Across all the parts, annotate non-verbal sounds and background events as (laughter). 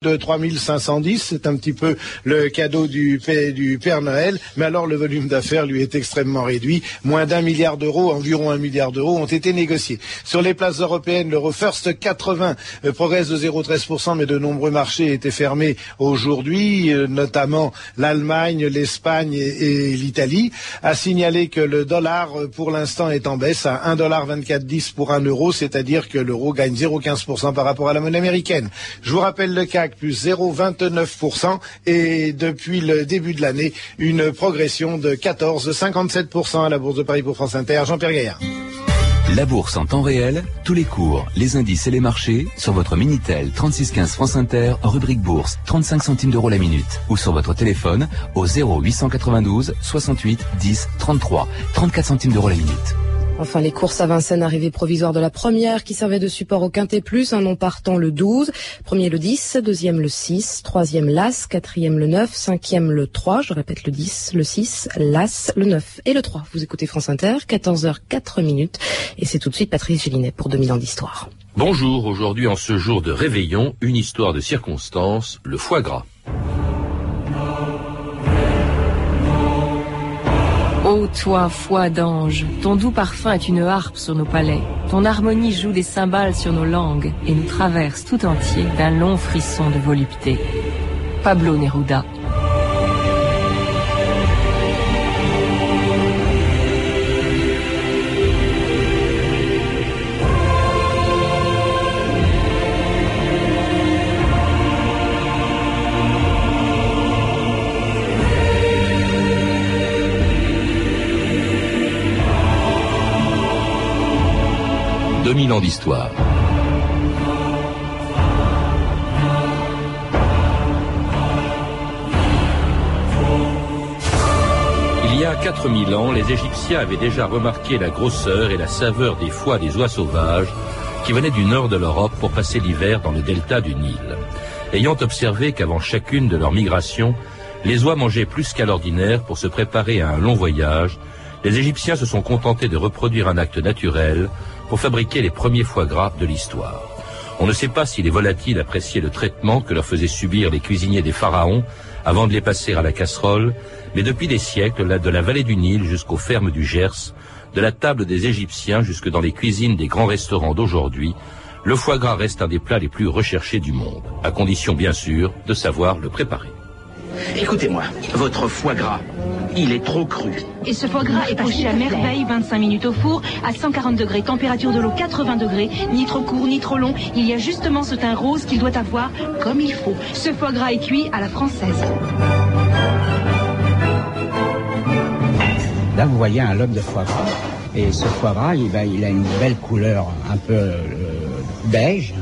de 3510, c'est un petit peu le cadeau du, Père Noël, mais alors le volume d'affaires lui est extrêmement réduit. Moins d'un milliard d'euros, environ un milliard d'euros ont été négociés. Sur les places européennes, l'euro first 80 euh, progresse de 0,13%, mais de nombreux marchés étaient fermés aujourd'hui, euh, notamment l'Allemagne, l'Espagne et, l'Italie. A signalé que le dollar, euh, pour l'instant, est en baisse à 1,2410 pour un euro, c'est-à-dire que l'euro gagne 0,15% par rapport à la monnaie américaine. Je vous rappelle le cas plus 0,29% et depuis le début de l'année, une progression de 14,57% à la Bourse de Paris pour France Inter. Jean-Pierre Gaillard. La bourse en temps réel, tous les cours, les indices et les marchés sur votre Minitel 3615 France Inter, rubrique bourse, 35 centimes d'euros la minute ou sur votre téléphone au 0892 68 10 33, 34 centimes d'euros la minute. Enfin, les courses à Vincennes, arrivée provisoire de la première qui servait de support au Quintet Plus, un nom partant le 12, premier le 10, deuxième le 6, troisième l'As, quatrième le 9, cinquième le 3, je répète le 10, le 6, l'As, le 9 et le 3. Vous écoutez France Inter, 14h04 minutes et c'est tout de suite Patrice Gélinet pour 2000 ans d'histoire. Bonjour, aujourd'hui en ce jour de réveillon, une histoire de circonstance, le foie gras. Toi, foi d'ange, ton doux parfum est une harpe sur nos palais, ton harmonie joue des cymbales sur nos langues et nous traverse tout entier d'un long frisson de volupté. Pablo Neruda. 2000 ans d'histoire. Il y a 4000 ans, les Égyptiens avaient déjà remarqué la grosseur et la saveur des foies des oies sauvages qui venaient du nord de l'Europe pour passer l'hiver dans le delta du Nil. Ayant observé qu'avant chacune de leurs migrations, les oies mangeaient plus qu'à l'ordinaire pour se préparer à un long voyage, les Égyptiens se sont contentés de reproduire un acte naturel pour fabriquer les premiers foie gras de l'histoire. On ne sait pas si les volatiles appréciaient le traitement que leur faisaient subir les cuisiniers des pharaons avant de les passer à la casserole, mais depuis des siècles, de la vallée du Nil jusqu'aux fermes du Gers, de la table des Égyptiens jusque dans les cuisines des grands restaurants d'aujourd'hui, le foie gras reste un des plats les plus recherchés du monde, à condition bien sûr de savoir le préparer. Écoutez-moi, votre foie gras, il est trop cru. Et ce foie gras est poché à merveille, 25 minutes au four, à 140 degrés, température de l'eau 80 degrés, ni trop court, ni trop long. Il y a justement ce teint rose qu'il doit avoir comme il faut. Ce foie gras est cuit à la française. Là, vous voyez un lobe de foie gras. Et ce foie gras, il, a une belle couleur un peu euh, beige.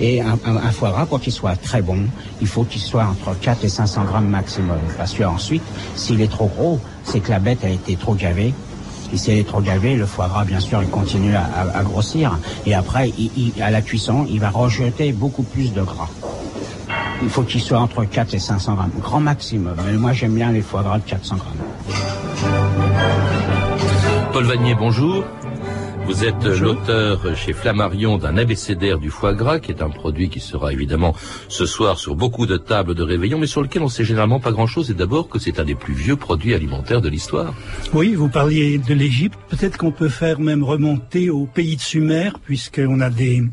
Et un, foie gras, pour qu'il soit très bon, il faut qu'il soit entre 4 et 500 grammes maximum. Parce que ensuite, s'il est trop gros, c'est que la bête a été trop gavée. Et si elle est trop gavée, le foie gras, bien sûr, il continue à, grossir. Et après, à la cuisson, il va rejeter beaucoup plus de gras. Il faut qu'il soit entre 4 et 500 grammes, grand maximum. Mais moi, j'aime bien les foie gras de 400 grammes. Paul Vanier, bonjour. Vous êtes l'auteur chez Flammarion d'un abécédaire du foie gras, qui est un produit qui sera évidemment ce soir sur beaucoup de tables de réveillon, mais sur lequel on sait généralement pas grand-chose. Et d'abord que c'est un des plus vieux produits alimentaires de l'histoire. Oui, vous parliez de l'Égypte. Peut-être qu'on peut faire même remonter au pays de Sumer, puisqu'on a des,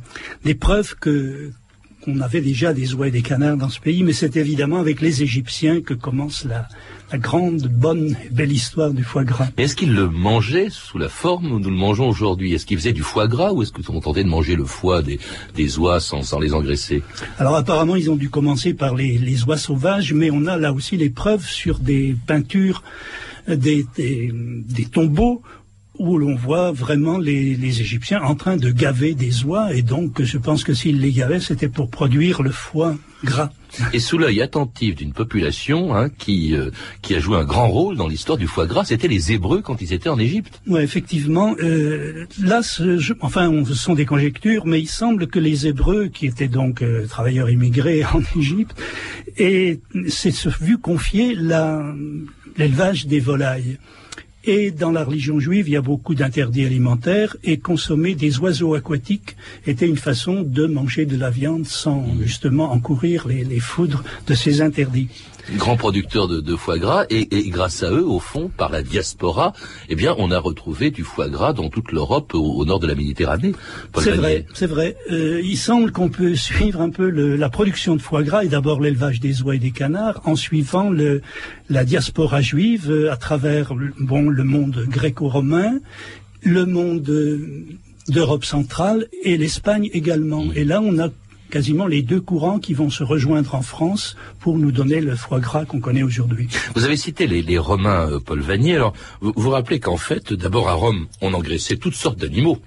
des preuves que qu'on avait déjà des oies et des canards dans ce pays, mais c'est évidemment avec les Égyptiens que commence la, la grande, bonne et belle histoire du foie gras. Est-ce qu'ils le mangeaient sous la forme où nous le mangeons aujourd'hui? Est-ce qu'ils faisaient du foie gras ou est-ce qu'ils ont tenté de manger le foie des, des oies sans, sans, les engraisser? Alors apparemment, ils ont dû commencer par les, les oies sauvages, mais on a là aussi les preuves sur des peintures des, des, des, tombeaux où l'on voit vraiment les, les, Égyptiens en train de gaver des oies, et donc je pense que s'ils les gavaient, c'était pour produire le foie gras. Et sous l'œil attentif d'une population hein, qui, euh, qui a joué un grand rôle dans l'histoire du foie gras, c'était les Hébreux quand ils étaient en Égypte. Oui, effectivement. Euh, là, ce, enfin, ce sont des conjectures, mais il semble que les Hébreux, qui étaient donc euh, travailleurs immigrés (laughs) en Égypte, aient vu confier l'élevage des volailles. Et dans la religion juive, il y a beaucoup d'interdits alimentaires et consommer des oiseaux aquatiques était une façon de manger de la viande sans justement encourir les, les foudres de ces interdits grands producteurs de, de foie gras, et, et, grâce à eux, au fond, par la diaspora, eh bien, on a retrouvé du foie gras dans toute l'Europe au, au, nord de la Méditerranée. C'est vrai, c'est vrai. Euh, il semble qu'on peut suivre un peu le, la production de foie gras et d'abord l'élevage des oies et des canards en suivant le, la diaspora juive euh, à travers bon, le monde gréco-romain, le monde euh, d'Europe centrale et l'Espagne également. Et là, on a quasiment les deux courants qui vont se rejoindre en France pour nous donner le foie gras qu'on connaît aujourd'hui. Vous avez cité les, Romains, euh, Paul Vanier. Alors, vous vous rappelez qu'en fait, d'abord à Rome, on engraissait toutes sortes d'animaux,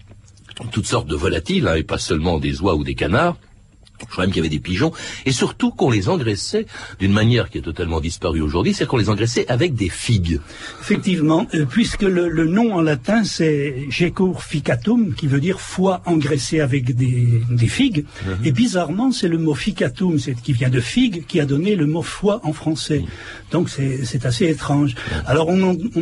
toutes sortes de volatiles, hein, et pas seulement des oies ou des canards. Je crois même qu'il y avait des pigeons, et surtout qu'on les engraissait d'une manière qui est totalement disparue aujourd'hui, c'est qu'on les engraissait avec des figues. Effectivement, euh, puisque le, le, nom en latin c'est Gecur ficatum, qui veut dire foie engraissé avec des, des figues, mm -hmm. et bizarrement c'est le mot ficatum, qui vient de figue, qui a donné le mot foie en français. Mm. Donc c'est assez étrange. Mm. Alors on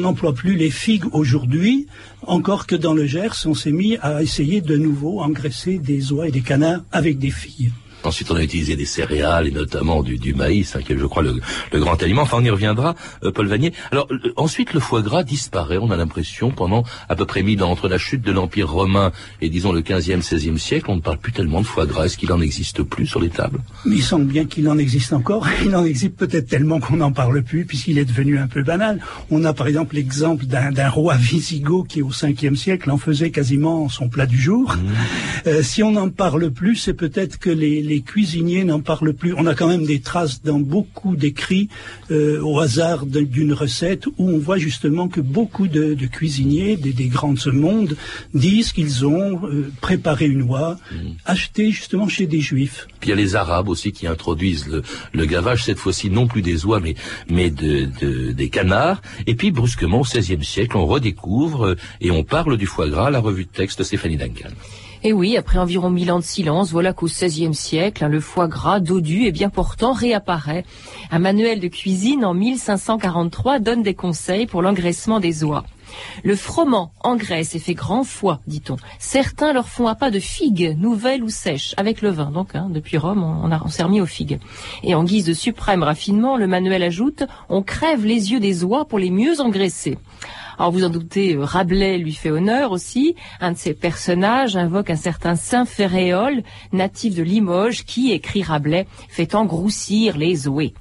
n'emploie plus les figues aujourd'hui, encore que dans le Gers, on s'est mis à essayer de nouveau engraisser des oies et des canards avec des figues. Ensuite, on a utilisé des céréales et notamment du, du maïs, hein, qui est, je crois, le, le, grand aliment. Enfin, on y reviendra, euh, Paul Vanier. Alors, ensuite, le foie gras disparaît, on a l'impression, pendant à peu près mille ans, entre la chute de l'Empire romain et, disons, le 15e, 16e siècle, on ne parle plus tellement de foie gras. Est-ce qu'il en existe plus sur les tables? Il semble bien qu'il en existe encore. (laughs) Il en existe peut-être tellement qu'on n'en parle plus, puisqu'il est devenu un peu banal. On a, par exemple, l'exemple d'un roi visigoth qui, au 5e siècle, en faisait quasiment son plat du jour. Mmh. Euh, si on n'en parle plus, c'est peut-être que les, les cuisiniers n'en parlent plus. On a quand même des traces dans beaucoup d'écrits euh, au hasard d'une recette où on voit justement que beaucoup de, de cuisiniers des, des, grands de ce monde disent qu'ils ont euh, préparé une oie mmh. achetée justement chez des juifs. Puis il y a les Arabes aussi qui introduisent le, le gavage, cette fois-ci non plus des oies mais, mais de, de, des canards. Et puis brusquement au XVIe siècle, on redécouvre euh, et on parle du foie gras, la revue de texte Stéphanie Duncan. Et oui, après environ mille ans de silence, voilà qu'au XVIe siècle, hein, le foie gras dodu et bien portant réapparaît. Un manuel de cuisine en 1543 donne des conseils pour l'engraissement des oies. Le froment engraisse et fait grand foie, dit-on. Certains leur font pas de figues, nouvelles ou sèches, avec le vin. Donc, hein, depuis Rome, on, s'est remis aux figues. Et en guise de suprême raffinement, le manuel ajoute on crève les yeux des oies pour les mieux engraisser. Alors vous en doutez, Rabelais lui fait honneur aussi. Un de ses personnages invoque un certain Saint Ferréol, natif de Limoges, qui, écrit Rabelais, fait engrossir les oies.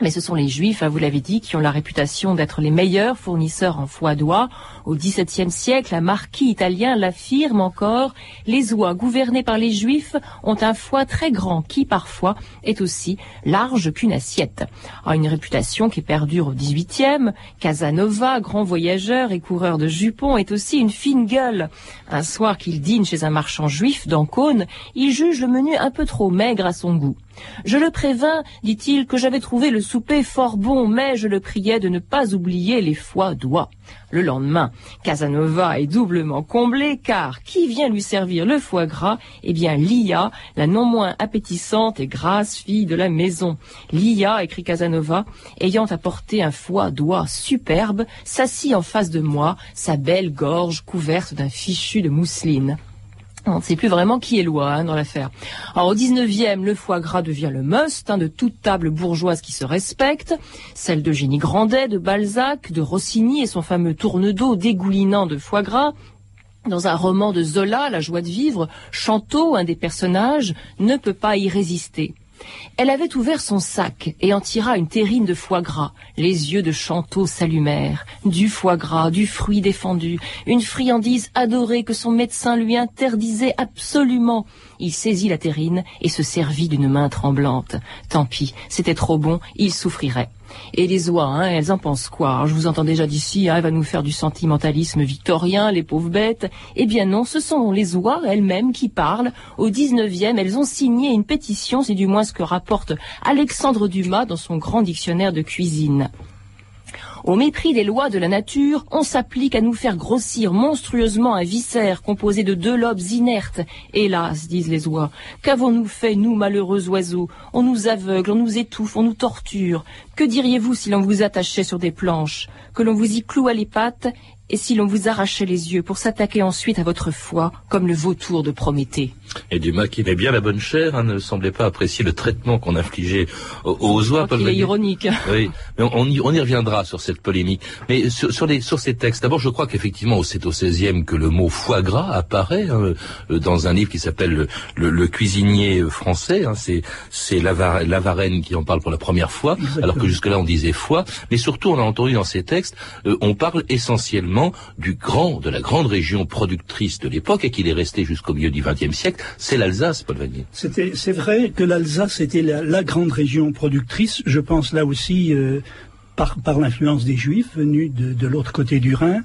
Mais ce sont les Juifs, hein, vous l'avez dit, qui ont la réputation d'être les meilleurs fournisseurs en foie d'oie. Au XVIIe siècle, un marquis italien l'affirme encore, les oies gouvernées par les Juifs ont un foie très grand qui, parfois, est aussi large qu'une assiette. Alors, une réputation qui perdure au XVIIIe. Casanova, grand voyageur et coureur de jupons, est aussi une fine gueule. Un soir qu'il dîne chez un marchand juif d'Ancône, il juge le menu un peu trop maigre à son goût. Je le prévins, dit-il, que j'avais trouvé le souper fort bon, mais je le priais de ne pas oublier les foies d'oie. Le lendemain, Casanova est doublement comblé, car qui vient lui servir le foie gras? Eh bien, Lia, la non moins appétissante et grasse fille de la maison. Lia, écrit Casanova, ayant apporté un foie d'oie superbe, s'assit en face de moi, sa belle gorge couverte d'un fichu de mousseline. On ne sait plus vraiment qui est loi hein, dans l'affaire. Alors au 19e, le foie gras devient le must hein, de toute table bourgeoise qui se respecte, celle de Génie Grandet, de Balzac, de Rossini et son fameux tourne d'eau dégoulinant de foie gras. Dans un roman de Zola, La joie de vivre, Chanteau, un des personnages, ne peut pas y résister. Elle avait ouvert son sac et en tira une terrine de foie gras. Les yeux de Chanteau s'allumèrent. Du foie gras, du fruit défendu, une friandise adorée que son médecin lui interdisait absolument. Il saisit la terrine et se servit d'une main tremblante. Tant pis, c'était trop bon, il souffrirait. Et les oies, hein, elles en pensent quoi? Je vous entends déjà d'ici, hein, elle va nous faire du sentimentalisme victorien, les pauvres bêtes. Eh bien non, ce sont les oies elles-mêmes qui parlent. Au 19e, elles ont signé une pétition, c'est du moins ce que rapporte Alexandre Dumas dans son grand dictionnaire de cuisine. Au mépris des lois de la nature, on s'applique à nous faire grossir monstrueusement un viscère composé de deux lobes inertes. Hélas, disent les oies, qu'avons-nous fait, nous, malheureux oiseaux? On nous aveugle, on nous étouffe, on nous torture. Que diriez-vous si l'on vous attachait sur des planches, que l'on vous y clouait les pattes et si l'on vous arrachait les yeux pour s'attaquer ensuite à votre foi, comme le vautour de Prométhée? Et Dumas, qui aimait bien la bonne chair, hein, ne semblait pas apprécier le traitement qu'on infligeait aux, oies. Il est ironique. (laughs) Oui, mais on y, on y, reviendra sur cette polémique. Mais sur, sur, les, sur ces textes, d'abord, je crois qu'effectivement, c'est au XVIe que le mot foie gras apparaît hein, euh, dans un livre qui s'appelle le, le, cuisinier français. Hein, c'est c'est Lavarenne qui en parle pour la première fois, alors que jusque-là on disait foie. Mais surtout, on a entendu dans ces textes, euh, on parle essentiellement du grand, de la grande région productrice de l'époque et qu'il est resté jusqu'au milieu du XXe siècle, c'est l'Alsace, Paul Vanier. C'est vrai que l'Alsace était la, grande région productrice. Je pense là aussi euh, par, par l'influence des Juifs venus de, de l'autre côté du Rhin.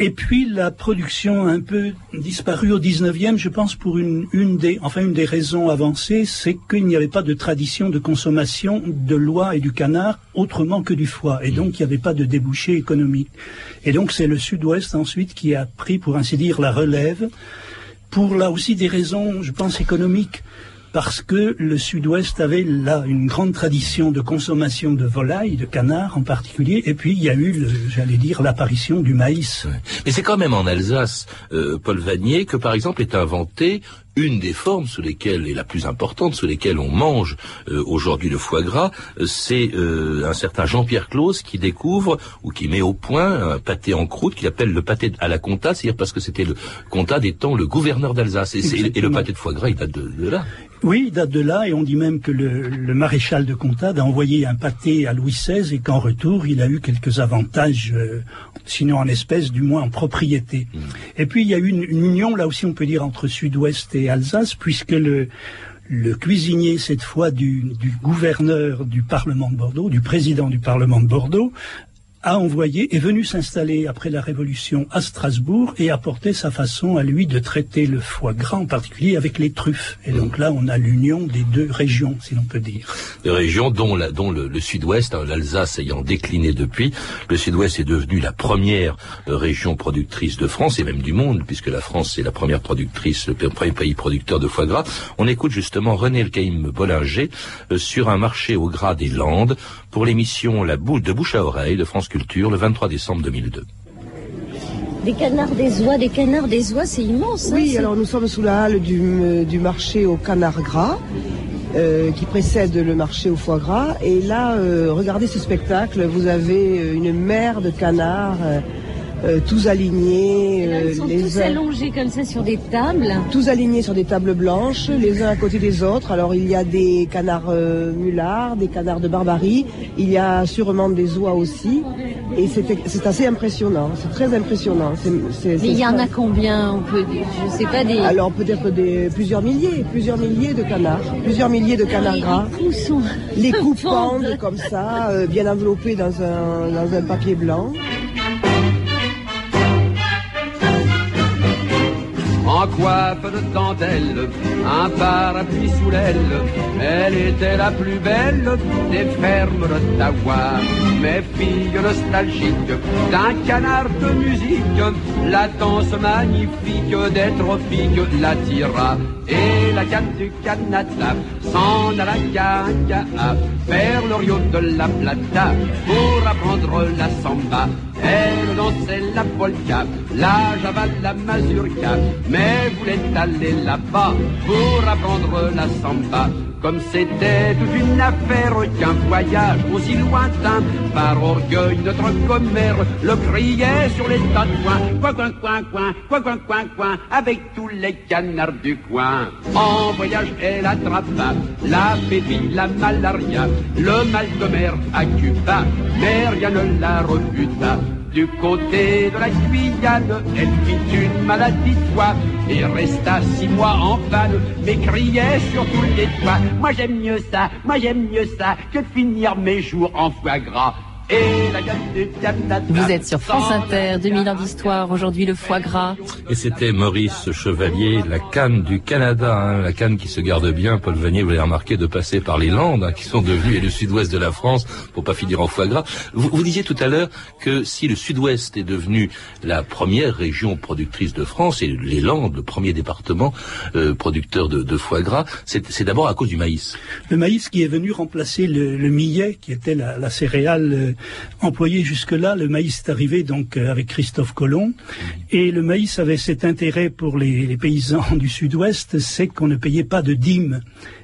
Et puis la production a un peu disparu au 19e, je pense pour une, une des enfin une des raisons avancées, c'est qu'il n'y avait pas de tradition de consommation de l'oie et du canard autrement que du foie et donc il n'y avait pas de débouché économique. Et donc c'est le sud-ouest ensuite qui a pris pour ainsi dire la relève pour là aussi des raisons je pense économiques parce que le sud-ouest avait là une grande tradition de consommation de volailles, de canards en particulier, et puis il y a eu, j'allais dire, l'apparition du maïs. Mais c'est quand même en Alsace, euh, Paul Vanier, que par exemple est inventé une des formes sous lesquelles, et la plus importante, sous lesquelles on mange euh, aujourd'hui le foie gras, euh, c'est un certain Jean-Pierre Claus qui découvre ou qui met au point un pâté en croûte qu'il appelle le pâté à la comta, c'est-à-dire parce que c'était le comta étant le gouverneur d'Alsace. Et, le pâté de foie gras, il date de là. Oui, il date de là, et on dit même que le, maréchal de Comtade a envoyé un pâté à Louis XVI et qu'en retour, il a eu quelques avantages, euh, sinon en espèces, du moins en propriété. Mm. Et puis, il y a eu une, union, là aussi, on peut dire, entre Sud-Ouest et Puisque le, cuisinier, cette fois du, gouverneur du Parlement de Bordeaux, du président du Parlement de Bordeaux, a envoyé, est venu s'installer après la Révolution à Strasbourg et apporter sa façon à lui de traiter le foie gras, en particulier avec les truffes. Et donc là, on a l'union des deux régions, si l'on peut dire. Des régions dont, la, dont le, sud-ouest, hein, l'Alsace ayant décliné depuis, le sud-ouest est devenu la première euh, région productrice de France et même du monde, puisque la France est la première productrice, le premier pays producteur de foie gras. On écoute justement René Elkaïm Bollinger euh, sur un marché au gras des Landes pour l'émission La boule de bouche à oreille de France Culture le 23 décembre 2002. Des canards des oies, des canards des oies, c'est immense. Hein, oui, alors nous sommes sous la halle du, euh, marché au canard gras. Euh, qui précède le marché au foie gras. Et là, euh, regardez ce spectacle, vous avez une mer de canards euh, tous alignés. Euh, ils sont tous allongés comme ça sur des tables. Tous alignés sur des tables blanches, les uns à côté des autres. Alors il y a des canards euh, mulards, des canards de barbarie, il y a sûrement des oies aussi. Et c'est assez impressionnant, c'est très impressionnant. Mais il y en a combien on peut, Je sais pas des. Alors peut-être des plusieurs milliers, plusieurs milliers de canards, plusieurs milliers de canards gras. Les (laughs) coups pendent comme ça, bien enveloppés dans un, dans un papier blanc. En coiffe de dentelle, un parapluie sous l'aile. Elle était la plus belle des fermes d'Ottawa. Mes filles nostalgiques d'un canard de musique, la danse magnifique des tropiques l'attira. Et la canne du Canada s'en alla à faire le rio de la Plata pour apprendre la samba. Elle dansait la polka, la java, la mazurka, mais voulait aller là-bas pour apprendre la samba. Comme c'était toute une affaire qu'un voyage aussi lointain, par orgueil notre commère le criait sur les tatouins, coin coin coin coin, coin coin coin coin, avec tous les canards du coin. En voyage elle attrapa la pépine, la malaria, le mal de mer à Cuba, mais rien ne la refuta. Du côté de la Guyane, elle fit une maladie de foie et resta six mois en panne, mais criait sur tous les toits. Moi j'aime mieux ça, moi j'aime mieux ça que finir mes jours en foie gras. Vous êtes sur France Inter, 2000 ans d'histoire, aujourd'hui le foie gras. Et c'était Maurice Chevalier, la canne du Canada, hein, la canne qui se garde bien. Paul Vanier, vous l'avez remarqué, de passer par les Landes, hein, qui sont devenues, et le sud-ouest de la France, pour pas finir en foie gras. Vous, vous disiez tout à l'heure que si le sud-ouest est devenu la première région productrice de France, et les Landes, le premier département euh, producteur de, de foie gras, c'est c'est d'abord à cause du maïs. Le maïs qui est venu remplacer le, le millet, qui était la, la céréale employée jusque-là. Le maïs est arrivé donc euh, avec Christophe Colomb. Et le maïs avait cet intérêt pour les, paysans du sud-ouest, c'est qu'on ne payait pas de dîmes.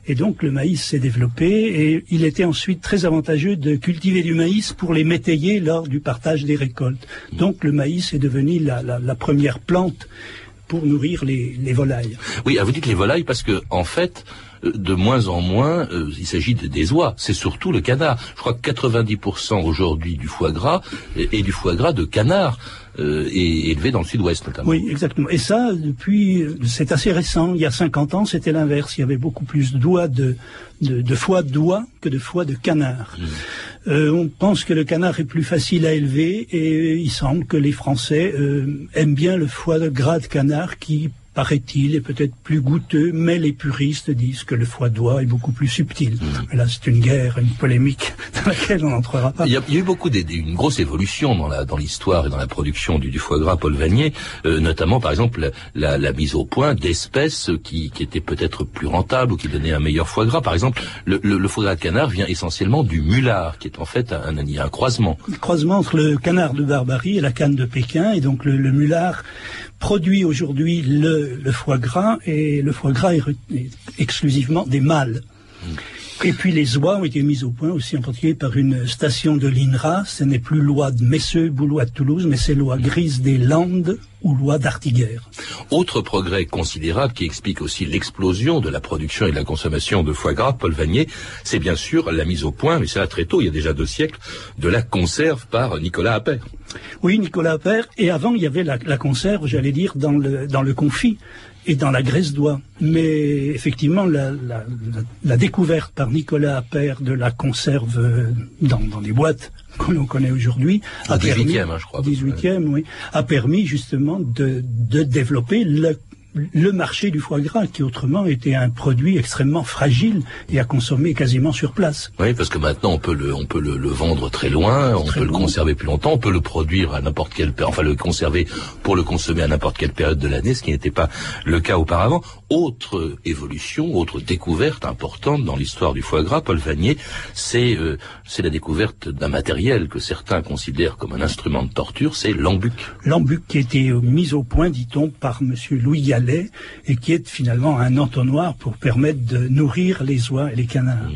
Et donc le maïs s'est développé et il était ensuite très avantageux de cultiver du maïs pour les métayer lors du partage des récoltes. Donc le maïs est devenu la, première plante pour nourrir les, les volailles. Oui, ah, vous dites les volailles parce que en fait, de moins en moins, euh, il s'agit de- des oies. C'est surtout le canard. Je crois que 90% aujourd'hui du foie gras est, du foie gras de canard euh, et élevé dans le sud-ouest notamment. Oui, exactement. Et ça, depuis, c'est assez récent. Il y a 50 ans, c'était l'inverse. Il y avait beaucoup plus d'oies de, de, de foie d'oie que de foie de canard. Euh, on pense que le canard est plus facile à élever et il semble que les Français euh, aiment bien le foie de gras de canard qui paraît-il, est peut-être plus goûteux, mais les puristes disent que le foie d'oie est beaucoup plus subtil. Mais là, c'est une guerre, une polémique (laughs) dans laquelle on n'entrera pas. Il y, a, il y a eu beaucoup des- des- une grosse évolution dans la dans l'histoire et dans la production du, du foie gras Paul Vanier, euh, notamment par exemple la, la- la mise au point d'espèces qui, qui étaient peut-être plus rentables ou qui donnaient un meilleur foie gras. Par exemple, le, le- le foie gras de canard vient essentiellement du mulard, qui est en fait un, un, un croisement. le croisement entre le canard de Barbarie et la canne de Pékin. Et donc le, le mulard produit aujourd'hui le, foie gras et le foie gras est, exclusivement des mâles. Et puis les oies ont été mises au point aussi en particulier par une station de l'INRA. Ce n'est plus loi de Messeux ou loi de Toulouse, mais c'est loi grise des Landes ou loi d'Artiguerre. Autre progrès considérable qui explique aussi l'explosion de la production et de la consommation de foie gras, Paul Vanier, c'est bien sûr la mise au point, mais c'est là très tôt, il y a déjà deux siècles, de la conserve par Nicolas Appert. Oui, Nicolas Appert. Et avant, il y avait la, la conserve, j'allais dire, dans le, dans le confit et dans la graisse d'oie. Mais effectivement, la, la, la, la découverte par Nicolas Appert de la conserve euh, dans, dans les boîtes que l'on connaît aujourd'hui Au a permis, 18e, hein, je crois. 18e, oui, a permis justement de, de développer le, le marché du foie gras, qui autrement était un produit extrêmement fragile et à consommer quasiment sur place. Oui, parce que maintenant on peut le, on peut le, le vendre très loin, on Très peut le conserver plus longtemps, on peut le produire à n'importe quelle période, enfin le conserver pour le consommer à n'importe quelle période de l'année, ce qui n'était pas le cas auparavant. Autre évolution, autre découverte importante dans l'histoire du foie gras, Paul Vanier, c'est euh, c'est la découverte d'un matériel que certains considèrent comme un instrument de torture, c'est l'embuc. L'embuc qui a été mis au point, dit-on, par Monsieur Louis Gallet et qui est finalement un entonnoir pour permettre de nourrir les oies et les canards.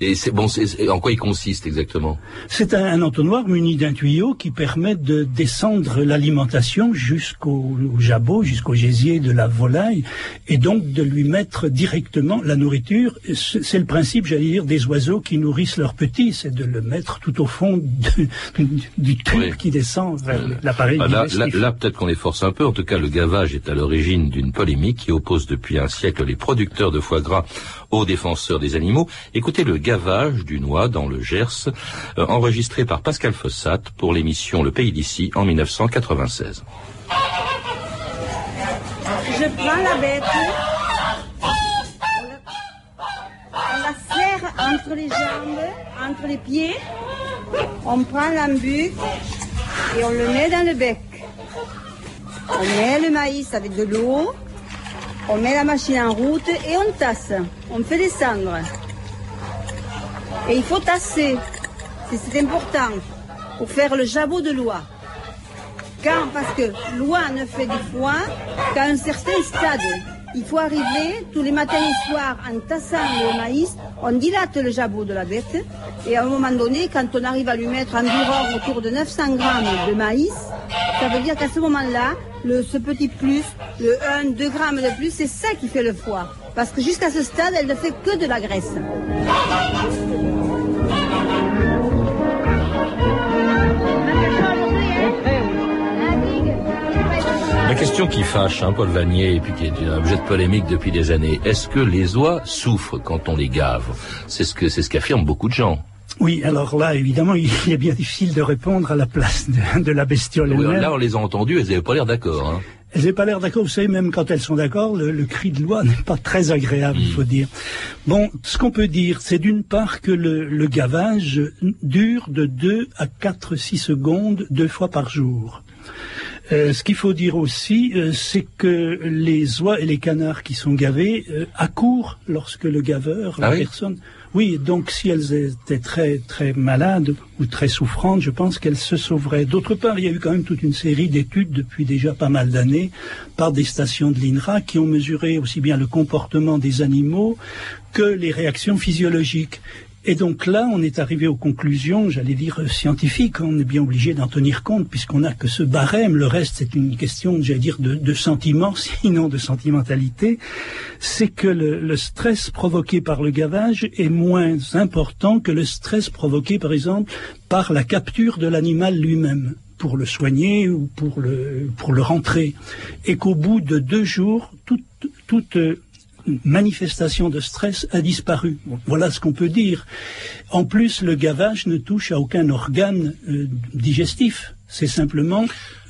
Et c'est bon, c'est- en quoi il consiste exactement? C'est un, un entonnoir muni d'un tuyau qui permet de descendre l'alimentation jusqu'au au jabot, jusqu'au gésier de la volaille, et donc de lui mettre directement la nourriture. C'est le principe, j'allais dire, des oiseaux qui nourrissent leurs petits, c'est de le mettre tout au fond de- du tube Oui. qui descend vers l'appareil Ah, là, là, peut-être qu'on les force un peu. En tout cas, le gavage est à l'origine d'une polémique qui oppose depuis un siècle les producteurs de foie gras aux défenseurs des animaux. Écoutez le gavage du noix dans le Gers, euh, enregistré par Pascal Fossat pour l'émission Le Pays d'ici en 1996. Je prends la bête, on la serre entre les jambes, entre les pieds, on prend l'embuc et on le met dans le bec. On met le maïs avec de l'eau, on met la machine en route et on tasse. On fait descendre. Et il faut tasser, c'est important, pour faire le jabot de l'oie. Parce que l'oie ne fait du foin qu'à un certain stade. Il faut arriver tous les matins et soirs en tassant le maïs, on dilate le jabot de la bête et à un moment donné, quand on arrive à lui mettre environ autour de 900 grammes de maïs, ça veut dire qu'à ce moment-là, ce petit plus, le 1, 2 grammes de plus, c'est ça qui fait le foie. Parce que jusqu'à ce stade, elle ne fait que de la graisse. La question qui fâche, hein, Paul Vanier, et puis qui est un objet de polémique depuis des années, est-ce que les oies souffrent quand on les gave? C'est ce que c'est ce qu'affirment beaucoup de gens. Oui, alors là, évidemment, il est bien difficile de répondre à la place de, la bestiole oui, elle-même. Là, on les a entendues, elles n'avaient pas l'air d'accord. Hein. Elles n'avaient pas l'air d'accord. Vous savez, même quand elles sont d'accord, le, le, cri de loi (laughs) n'est pas très agréable, il faut dire. Bon, ce qu'on peut dire, c'est d'une part que le, le, gavage dure de 2 à 4, 6 secondes, deux fois par jour. Euh, ce qu'il faut dire aussi, euh, c'est que les oies et les canards qui sont gavés euh, accourent lorsque le gaveur, ah la oui personne, oui, donc si elles étaient très très malades ou très souffrantes, je pense qu'elles se sauveraient. D'autre part, il y a eu quand même toute une série d'études depuis déjà pas mal d'années par des stations de l'INRA qui ont mesuré aussi bien le comportement des animaux que les réactions physiologiques. Et donc là, on est arrivé aux conclusions, j'allais dire scientifiques. On est bien obligé d'en tenir compte puisqu'on n'a que ce barème. Le reste, c'est une question, j'allais dire, de, de sentiment, (laughs) sinon de sentimentalité. C'est que le, stress provoqué par le gavage est moins important que le stress provoqué, par exemple, par la capture de l'animal lui-même pour le soigner ou pour le, pour le rentrer. Et qu'au bout de deux jours, toute, toute manifestation de stress a disparu. Voilà ce qu'on peut dire. En plus, le gavage ne touche à aucun organe euh, digestif. C'est simplement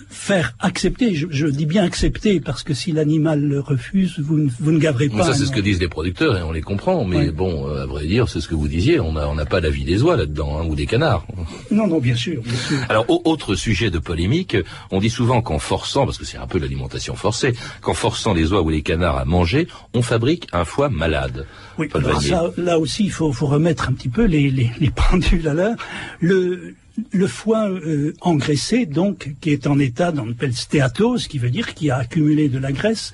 faire accepter, je, je, dis bien accepter, parce que si l'animal le refuse, vous, ne, vous ne gaverez pas. ça, c'est ce que disent les producteurs, et on les comprend, mais oui. bon, euh, à vrai dire, c'est ce que vous disiez, on n'a on a pas l'avis des oies là-dedans, hein, ou des canards. Non, non, bien sûr, bien sûr. Alors, au, autre sujet de polémique, on dit souvent qu'en forçant, parce que c'est un peu l'alimentation forcée, qu'en forçant les oies ou les canards à manger, on fabrique un foie malade. Oui, alors ça, là aussi, il faut, faut, remettre un petit peu les, les, les pendules à l'heure. Le, le foie euh, engraissé, donc, qui est en état qu'on appelle stéatose, qui veut dire qu'il a accumulé de la graisse,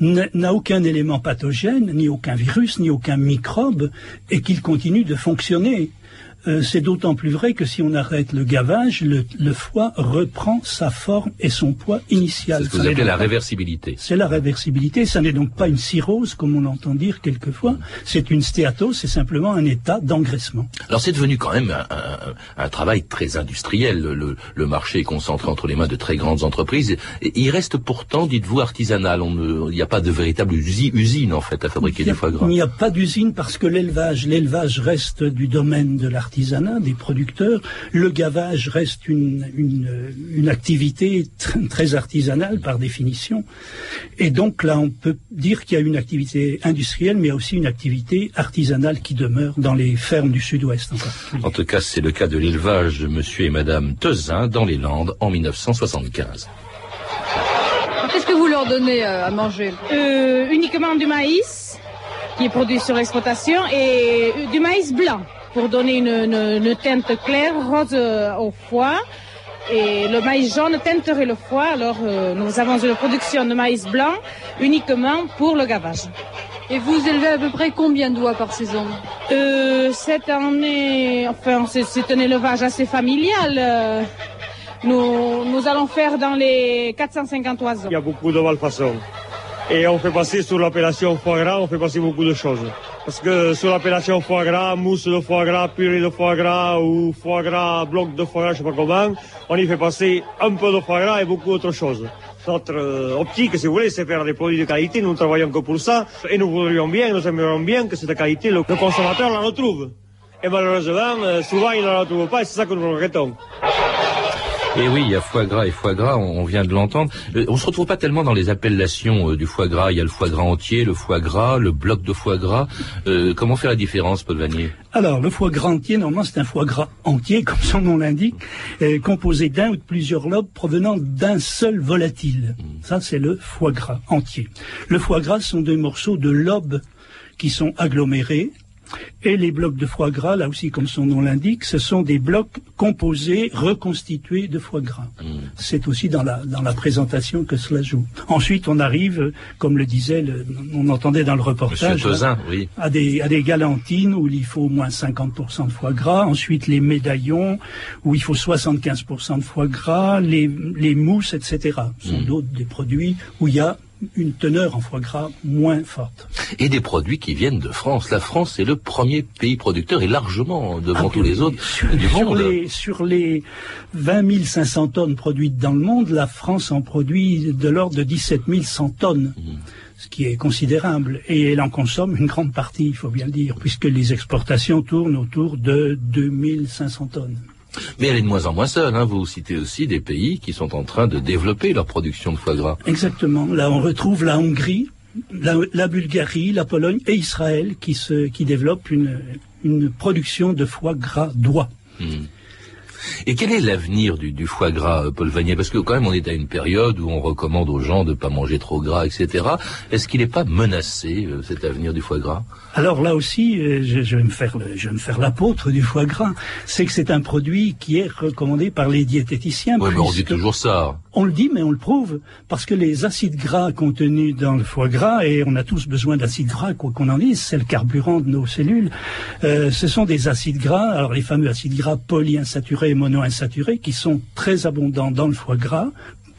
n'a aucun élément pathogène, ni aucun virus, ni aucun microbe, et qu'il continue de fonctionner. Euh, c'est d'autant plus vrai que si on arrête le gavage, le, le, foie reprend sa forme et son poids initial. C'est ce que vous appelez la réversibilité. C'est la réversibilité. Ça n'est donc pas une cirrhose, comme on entend dire quelquefois. C'est une stéatose, c'est simplement un état d'engraissement. Alors c'est devenu quand même un, un, un travail très industriel. Le, le, marché est concentré entre les mains de très grandes entreprises. Et il reste pourtant, dites-vous, artisanal. On il n'y a pas de véritable usine, en fait, à fabriquer du foie gras. Il n'y a pas d'usine parce que l'élevage, l'élevage reste du domaine de l'artisanat artisanat des producteurs. Le gavage reste une, une, une activité tr très artisanale par définition. Et donc là, on peut dire qu'il y a une activité industrielle, mais aussi une activité artisanale qui demeure dans les fermes du sud-ouest. En, en, tout cas, c'est le cas de l'élevage de monsieur et madame Tezin dans les Landes en 1975. Qu'est-ce que vous leur donnez à manger? Euh, Uniquement du maïs qui est produit sur l'exploitation et du maïs blanc pour donner une, une, une teinte claire, rose au foie. Et le maïs jaune teinterait le foie. Alors euh, nous avons une production de maïs blanc uniquement pour le gavage. Et vous élevez à peu près combien d'oies par saison? Euh, Cette année, enfin c'est un élevage assez familial. Euh, nous, nous allons faire dans les 450 oiseaux. Il y a beaucoup de malfaçons. Et on fait passer sur l'appellation foie gras, on fait passer beaucoup de choses. Parce que sur l'appellation foie gras, mousse de foie gras, purée de foie gras ou foie gras, bloc de foie gras, je sais pas comment, on y fait passer un peu de foie gras et beaucoup d'autres choses. Notre euh, optique, si vous voulez, c'est faire des produits de qualité, nous travaillons que pour ça, et nous voudrions bien, nous aimerions bien que cette qualité, le, le consommateur la retrouve. Et malheureusement, euh, souvent il ne la retrouve pas, et c'est ça que nous regrettons. Et oui, il y a foie gras et foie gras, on, vient de l'entendre. Euh, on se retrouve pas tellement dans les appellations euh, du foie gras. Il y a le foie gras entier, le foie gras, le bloc de foie gras. Euh, comment faire la différence, Paul Vanier? Alors, le foie gras entier, normalement, c'est un foie gras entier, (laughs) comme son nom l'indique, euh, composé d'un ou de plusieurs lobes provenant d'un seul volatile. Ça, c'est le foie gras entier. Le foie gras sont des morceaux de lobes qui sont agglomérés et les blocs de foie gras, là aussi, comme son nom l'indique, ce sont des blocs composés, reconstitués de foie gras. Mmh. C'est aussi dans la, dans la présentation que cela joue. Ensuite, on arrive, comme le disait, le, on entendait dans le reportage, Tozin, oui. à, des, à des galantines où il faut au moins 50% de foie gras. Ensuite, les médaillons où il faut 75% de foie gras, les, les mousses, etc. Ce sont mmh. d'autres des produits où il y a une teneur en foie gras moins forte. Et des produits qui viennent de France. La France est le premier pays producteur et largement devant Ah, tous les autres sur, du sur monde. les, sur les 20 500 tonnes produites dans le monde, la France en produit de l'ordre de 17 100 tonnes. Mmh. Ce qui est considérable. Et elle en consomme une grande partie, il faut bien le dire, puisque les exportations tournent autour de 2500 tonnes. Mais elle est de moins en moins seule. Hein. Vous citez aussi des pays qui sont en train de développer leur production de foie gras. Exactement. Là, on retrouve la Hongrie, la, la Bulgarie, la Pologne et Israël qui, se, qui développent une, une production de foie gras d'oie. Hmm. Et quel est l'avenir du, du foie gras, euh, Paul Vanier? Parce que quand même, on est à une période où on recommande aux gens de ne pas manger trop gras, etc. Est-ce qu'il n'est pas menacé, euh, cet avenir du foie gras? Alors là aussi, euh, je, je vais me faire, le- je vais me faire l'apôtre du foie gras. C'est que c'est un produit qui est recommandé par les diététiciens. Oui, mais on dit toujours ça. On le dit, mais on le prouve, parce que les acides gras contenus dans le foie gras, et on a tous besoin d'acides gras, quoi qu'on en dise, c'est le carburant de nos cellules, euh, ce sont des acides gras, alors les fameux acides gras polyinsaturés et monoinsaturés, qui sont très abondants dans le foie gras,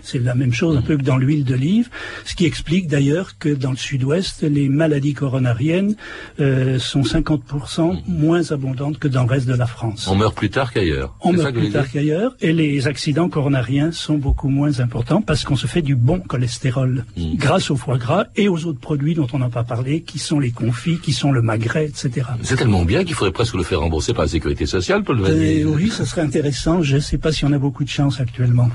c'est la même chose un peu que dans l'huile d'olive, ce qui explique d'ailleurs que dans le sud-ouest, les maladies coronariennes euh, sont 50% moins abondantes que dans le reste de la France. On meurt plus tard qu'ailleurs. On meurt plus tard qu'ailleurs et les accidents coronariens sont beaucoup moins importants parce qu'on se fait du bon cholestérol Mm. grâce au foie gras et aux autres produits dont on n'a pas parlé, qui sont les confits, qui sont le magret, etc. C'est tellement bien qu'il faudrait presque le faire rembourser par la sécurité sociale, Paul Vanier. Et oui, ça serait intéressant. Je ne sais pas si on a beaucoup de chance actuellement.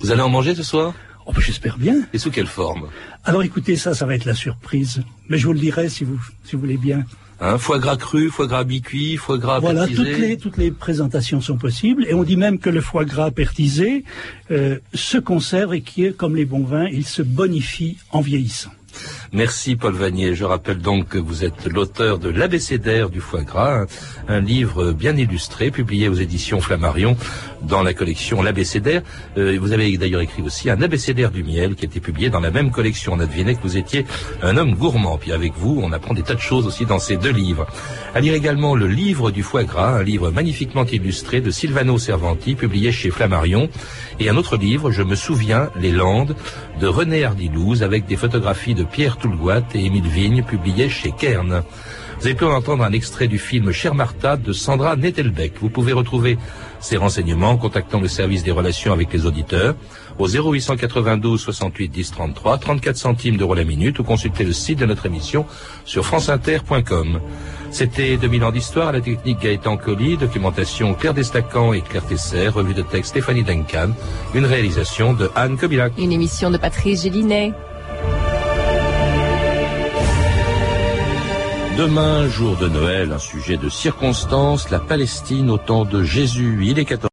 Vous allez en manger ce soir Oh, ben, J'espère bien. Et sous quelle forme Alors écoutez, ça, ça va être la surprise. Mais je vous le dirai si vous, si vous voulez bien. Hein, Foie gras cru, foie gras mi-cuit, foie gras Voilà, toutes les, toutes les présentations sont possibles. Et on dit même que le foie gras pertisé euh, se conserve et qui est comme les bons vins, il se bonifie en vieillissant. Merci Paul Vanier. Je rappelle donc que vous êtes l'auteur de l'abécédaire du foie gras, un, livre bien illustré publié aux éditions Flammarion dans la collection L'abécédaire. Euh, vous avez d'ailleurs écrit aussi un abécédaire du miel qui a été publié dans la même collection. On a deviné que vous étiez un homme gourmand. Puis avec vous, on apprend des tas de choses aussi dans ces deux livres. À lire également le livre du foie gras, un livre magnifiquement illustré de Silvano Cervanti, publié chez Flammarion. Et un autre livre, Je me souviens, Les Landes, de René Hardilouze, avec des photographies de Pierre Toulgoat et Émile Vigne, publiées chez Kern. Vous avez pu en entendre un extrait du film Cher Martha de Sandra Nettelbeck. Vous pouvez retrouver ces renseignements en contactant le service des relations avec les auditeurs au 0892 68 10 33, 34 centimes d'euros la minute ou consulter le site de notre émission sur franceinter.com. C'était 2000 ans d'histoire la technique Gaëtan Colli, documentation Claire Destacan et Claire Tesser, revue de texte Stéphanie Duncan, une réalisation de Anne Kobilac. Une émission de Patrice Gélinet. Demain, jour de Noël, un sujet de circonstance, la Palestine au temps de Jésus. Il est 14